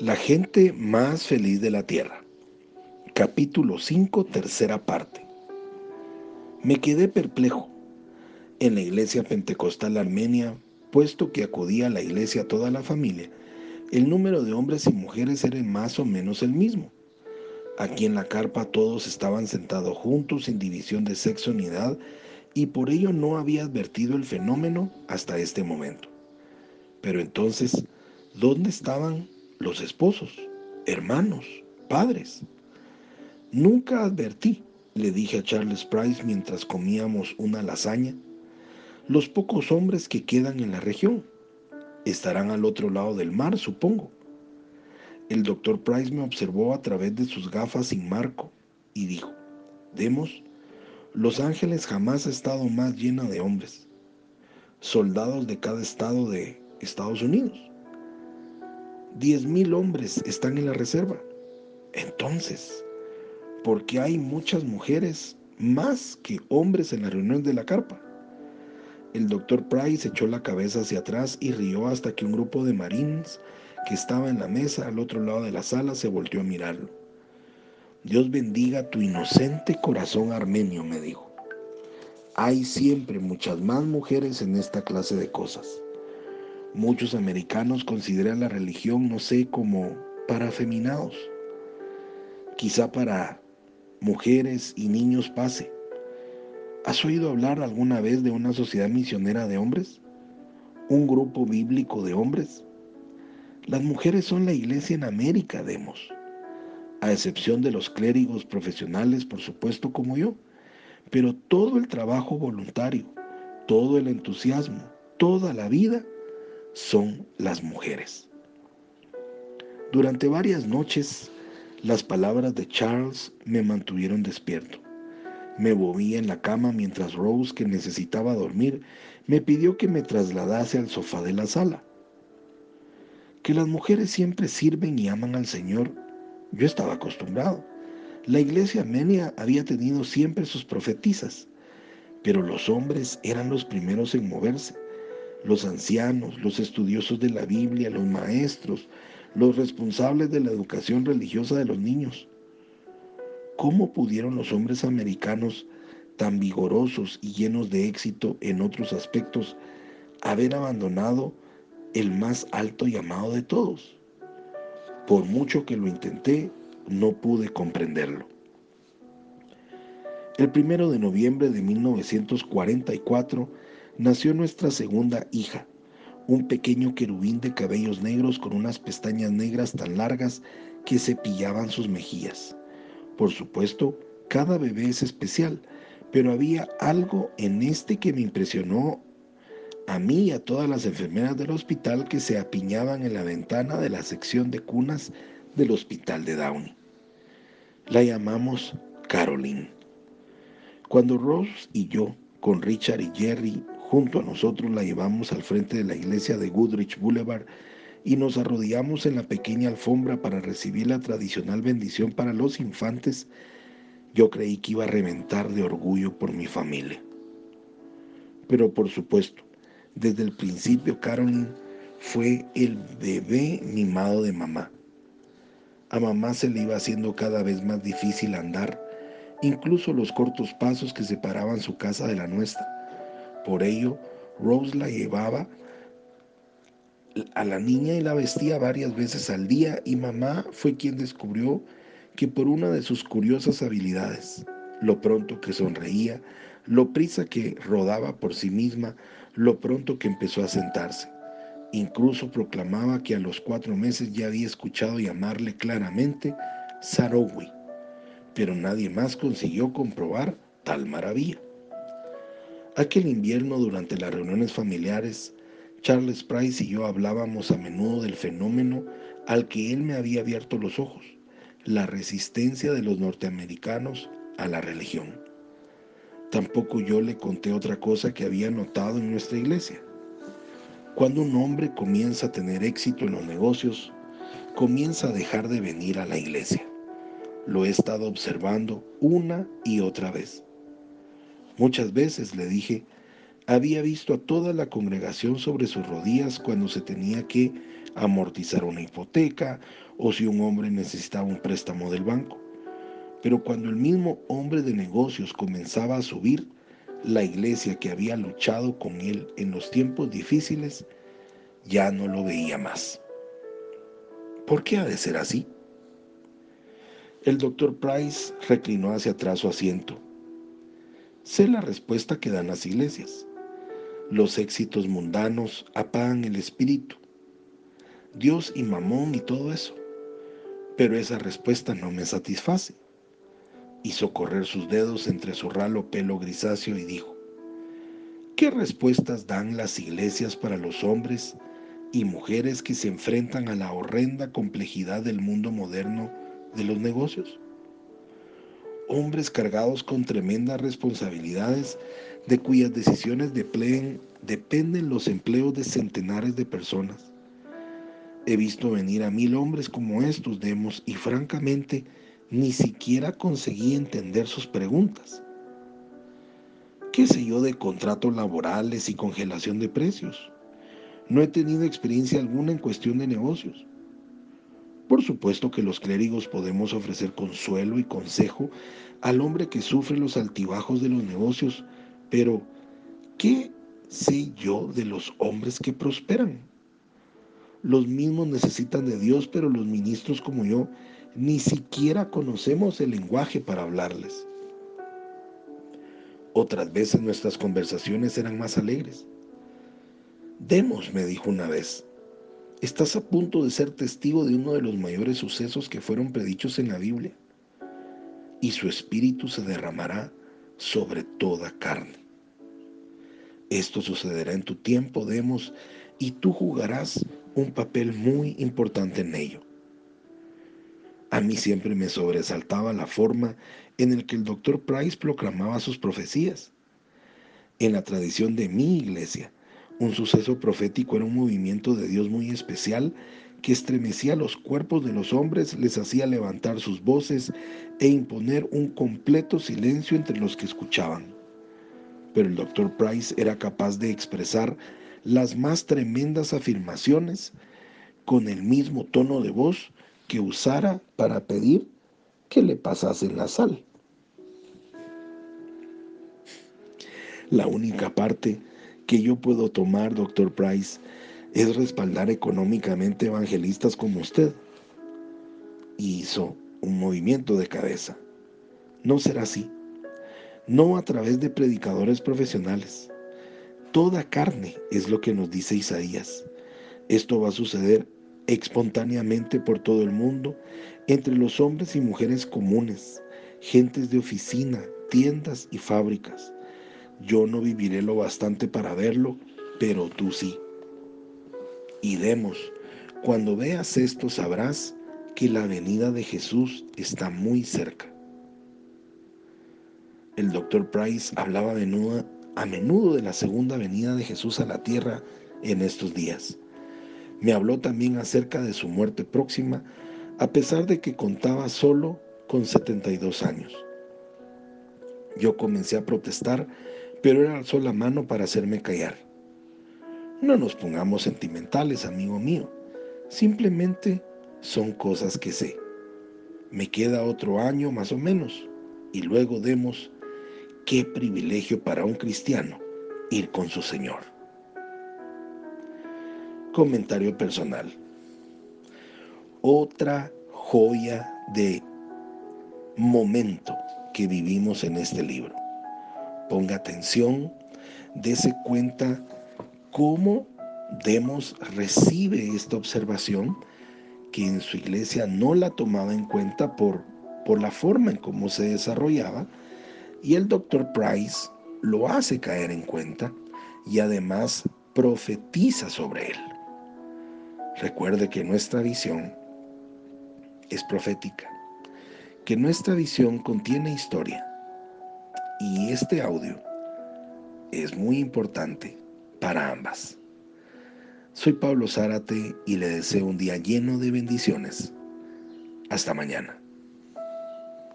La gente más feliz de la tierra. Capítulo 5, tercera parte. Me quedé perplejo. En la iglesia pentecostal armenia, puesto que acudía a la iglesia toda la familia, el número de hombres y mujeres era más o menos el mismo. Aquí en la carpa todos estaban sentados juntos sin división de sexo ni edad y por ello no había advertido el fenómeno hasta este momento. Pero entonces, ¿dónde estaban los esposos, hermanos, padres. Nunca advertí, le dije a Charles Price mientras comíamos una lasaña, los pocos hombres que quedan en la región. Estarán al otro lado del mar, supongo. El doctor Price me observó a través de sus gafas sin marco y dijo, Demos, Los Ángeles jamás ha estado más llena de hombres, soldados de cada estado de Estados Unidos. Diez mil hombres están en la reserva. Entonces, ¿por qué hay muchas mujeres más que hombres en la reunión de la carpa? El doctor Price echó la cabeza hacia atrás y rió hasta que un grupo de marines que estaba en la mesa al otro lado de la sala se volteó a mirarlo. Dios bendiga tu inocente corazón armenio, me dijo. Hay siempre muchas más mujeres en esta clase de cosas. Muchos americanos consideran la religión, no sé, como para afeminados. Quizá para mujeres y niños pase. ¿Has oído hablar alguna vez de una sociedad misionera de hombres? ¿Un grupo bíblico de hombres? Las mujeres son la iglesia en América, demos. A excepción de los clérigos profesionales, por supuesto, como yo. Pero todo el trabajo voluntario, todo el entusiasmo, toda la vida son las mujeres. Durante varias noches, las palabras de Charles me mantuvieron despierto. Me movía en la cama mientras Rose, que necesitaba dormir, me pidió que me trasladase al sofá de la sala. Que las mujeres siempre sirven y aman al Señor, yo estaba acostumbrado. La iglesia armenia había tenido siempre sus profetisas, pero los hombres eran los primeros en moverse los ancianos, los estudiosos de la Biblia, los maestros, los responsables de la educación religiosa de los niños. ¿Cómo pudieron los hombres americanos, tan vigorosos y llenos de éxito en otros aspectos, haber abandonado el más alto llamado de todos? Por mucho que lo intenté, no pude comprenderlo. El primero de noviembre de 1944, nació nuestra segunda hija, un pequeño querubín de cabellos negros con unas pestañas negras tan largas que cepillaban sus mejillas. Por supuesto, cada bebé es especial, pero había algo en este que me impresionó a mí y a todas las enfermeras del hospital que se apiñaban en la ventana de la sección de cunas del hospital de Downey. La llamamos Caroline. Cuando Rose y yo, con Richard y Jerry, Junto a nosotros la llevamos al frente de la iglesia de Goodrich Boulevard y nos arrodillamos en la pequeña alfombra para recibir la tradicional bendición para los infantes. Yo creí que iba a reventar de orgullo por mi familia. Pero por supuesto, desde el principio Caroline fue el bebé mimado de mamá. A mamá se le iba haciendo cada vez más difícil andar, incluso los cortos pasos que separaban su casa de la nuestra. Por ello, Rose la llevaba a la niña y la vestía varias veces al día y mamá fue quien descubrió que por una de sus curiosas habilidades, lo pronto que sonreía, lo prisa que rodaba por sí misma, lo pronto que empezó a sentarse. Incluso proclamaba que a los cuatro meses ya había escuchado llamarle claramente Sarowi, pero nadie más consiguió comprobar tal maravilla. Aquel invierno, durante las reuniones familiares, Charles Price y yo hablábamos a menudo del fenómeno al que él me había abierto los ojos, la resistencia de los norteamericanos a la religión. Tampoco yo le conté otra cosa que había notado en nuestra iglesia. Cuando un hombre comienza a tener éxito en los negocios, comienza a dejar de venir a la iglesia. Lo he estado observando una y otra vez. Muchas veces, le dije, había visto a toda la congregación sobre sus rodillas cuando se tenía que amortizar una hipoteca o si un hombre necesitaba un préstamo del banco. Pero cuando el mismo hombre de negocios comenzaba a subir, la iglesia que había luchado con él en los tiempos difíciles ya no lo veía más. ¿Por qué ha de ser así? El doctor Price reclinó hacia atrás su asiento. Sé la respuesta que dan las iglesias. Los éxitos mundanos apagan el espíritu. Dios y mamón y todo eso. Pero esa respuesta no me satisface. Hizo correr sus dedos entre su ralo pelo grisáceo y dijo, ¿qué respuestas dan las iglesias para los hombres y mujeres que se enfrentan a la horrenda complejidad del mundo moderno de los negocios? Hombres cargados con tremendas responsabilidades de cuyas decisiones dependen los empleos de centenares de personas. He visto venir a mil hombres como estos demos y francamente ni siquiera conseguí entender sus preguntas. ¿Qué sé yo de contratos laborales y congelación de precios? No he tenido experiencia alguna en cuestión de negocios. Por supuesto que los clérigos podemos ofrecer consuelo y consejo al hombre que sufre los altibajos de los negocios, pero ¿qué sé yo de los hombres que prosperan? Los mismos necesitan de Dios, pero los ministros como yo ni siquiera conocemos el lenguaje para hablarles. Otras veces nuestras conversaciones eran más alegres. Demos, me dijo una vez, estás a punto de ser testigo de uno de los mayores sucesos que fueron predichos en la Biblia, y su espíritu se derramará sobre toda carne. Esto sucederá en tu tiempo, Demos, y tú jugarás un papel muy importante en ello. A mí siempre me sobresaltaba la forma en la que el doctor Price proclamaba sus profecías. En la tradición de mi iglesia, un suceso profético era un movimiento de Dios muy especial que estremecía los cuerpos de los hombres, les hacía levantar sus voces e imponer un completo silencio entre los que escuchaban. Pero el doctor Price era capaz de expresar las más tremendas afirmaciones con el mismo tono de voz que usara para pedir que le pasasen la sal. La única parte que yo puedo tomar, doctor Price, es respaldar económicamente evangelistas como usted. Y hizo un movimiento de cabeza. No será así. No a través de predicadores profesionales. Toda carne es lo que nos dice Isaías. Esto va a suceder espontáneamente por todo el mundo, entre los hombres y mujeres comunes, gentes de oficina, tiendas y fábricas. Yo no viviré lo bastante para verlo, pero tú sí. Y demos, cuando veas esto sabrás que la venida de Jesús está muy cerca. El doctor Price hablaba a menudo, a menudo de la segunda venida de Jesús a la tierra en estos días. Me habló también acerca de su muerte próxima, a pesar de que contaba solo con 72 años. Yo comencé a protestar, pero él alzó la mano para hacerme callar. No nos pongamos sentimentales, amigo mío. Simplemente son cosas que sé. Me queda otro año más o menos, y luego demos qué privilegio para un cristiano ir con su Señor. Comentario personal. Otra joya de momento que vivimos en este libro. Ponga atención, dése cuenta cómo Demos recibe esta observación que en su iglesia no la tomaba en cuenta por, por la forma en cómo se desarrollaba y el doctor Price lo hace caer en cuenta y además profetiza sobre él. Recuerde que nuestra visión es profética, que nuestra visión contiene historia y este audio es muy importante para ambas. Soy Pablo Zárate y le deseo un día lleno de bendiciones. Hasta mañana.